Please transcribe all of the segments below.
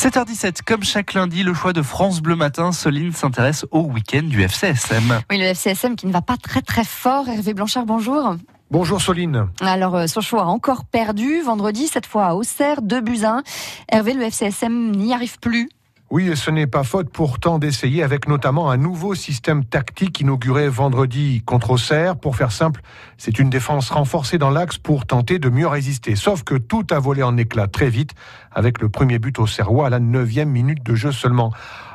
7h17, comme chaque lundi, le choix de France Bleu Matin, Soline s'intéresse au week-end du FCSM. Oui, le FCSM qui ne va pas très très fort. Hervé Blanchard, bonjour. Bonjour Soline. Alors, euh, Sochaux a encore perdu vendredi, cette fois à Auxerre, 2 buts 1. Hervé, le FCSM n'y arrive plus. Oui, et ce n'est pas faute pourtant d'essayer avec notamment un nouveau système tactique inauguré vendredi contre Auxerre. Pour faire simple, c'est une défense renforcée dans l'axe pour tenter de mieux résister. Sauf que tout a volé en éclats très vite avec le premier but au Serrois à la neuvième minute de jeu seulement.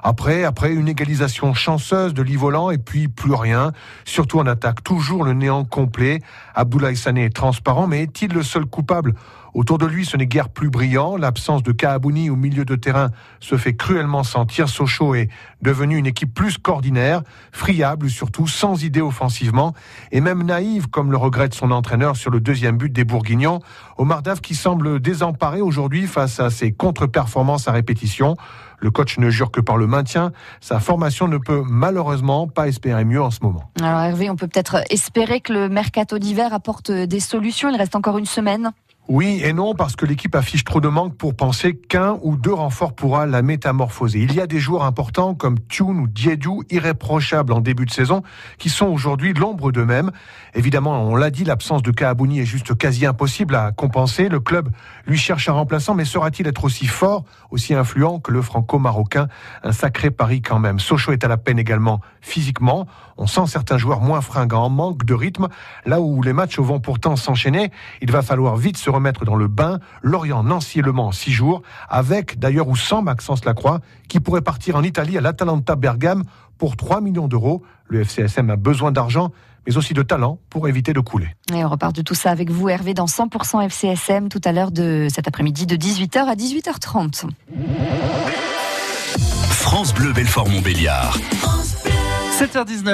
Après, après une égalisation chanceuse de Livolan et puis plus rien. Surtout en attaque, toujours le néant complet. Abdoulaye Sané est transparent, mais est-il le seul coupable? Autour de lui, ce n'est guère plus brillant. L'absence de Kaabouni au milieu de terrain se fait cruellement sentir. Sochaux est devenu une équipe plus qu'ordinaire, friable surtout, sans idée offensivement, et même naïve, comme le regrette son entraîneur sur le deuxième but des Bourguignons. Omar Daf qui semble désemparé aujourd'hui face à ses contre-performances à répétition. Le coach ne jure que par le maintien. Sa formation ne peut malheureusement pas espérer mieux en ce moment. Alors Hervé, on peut peut-être espérer que le mercato d'hiver apporte des solutions. Il reste encore une semaine. Oui et non, parce que l'équipe affiche trop de manque pour penser qu'un ou deux renforts pourra la métamorphoser. Il y a des joueurs importants comme Thune ou Diediou, irréprochables en début de saison, qui sont aujourd'hui l'ombre d'eux-mêmes. Évidemment, on l'a dit, l'absence de Kaabouni est juste quasi impossible à compenser. Le club lui cherche un remplaçant, mais sera-t-il être aussi fort, aussi influent que le franco-marocain? Un sacré pari quand même. Sochaux est à la peine également physiquement. On sent certains joueurs moins fringants, manque de rythme. Là où les matchs vont pourtant s'enchaîner, il va falloir vite se remettre dans le bain. Lorient, Nancy et Le Mans, six jours, avec d'ailleurs ou sans Maxence Lacroix, qui pourrait partir en Italie à l'Atalanta Bergame pour 3 millions d'euros. Le FCSM a besoin d'argent, mais aussi de talent pour éviter de couler. Et on repart de tout ça avec vous, Hervé, dans 100% FCSM, tout à l'heure de cet après-midi de 18h à 18h30. France Bleu Belfort Montbéliard. 7h19.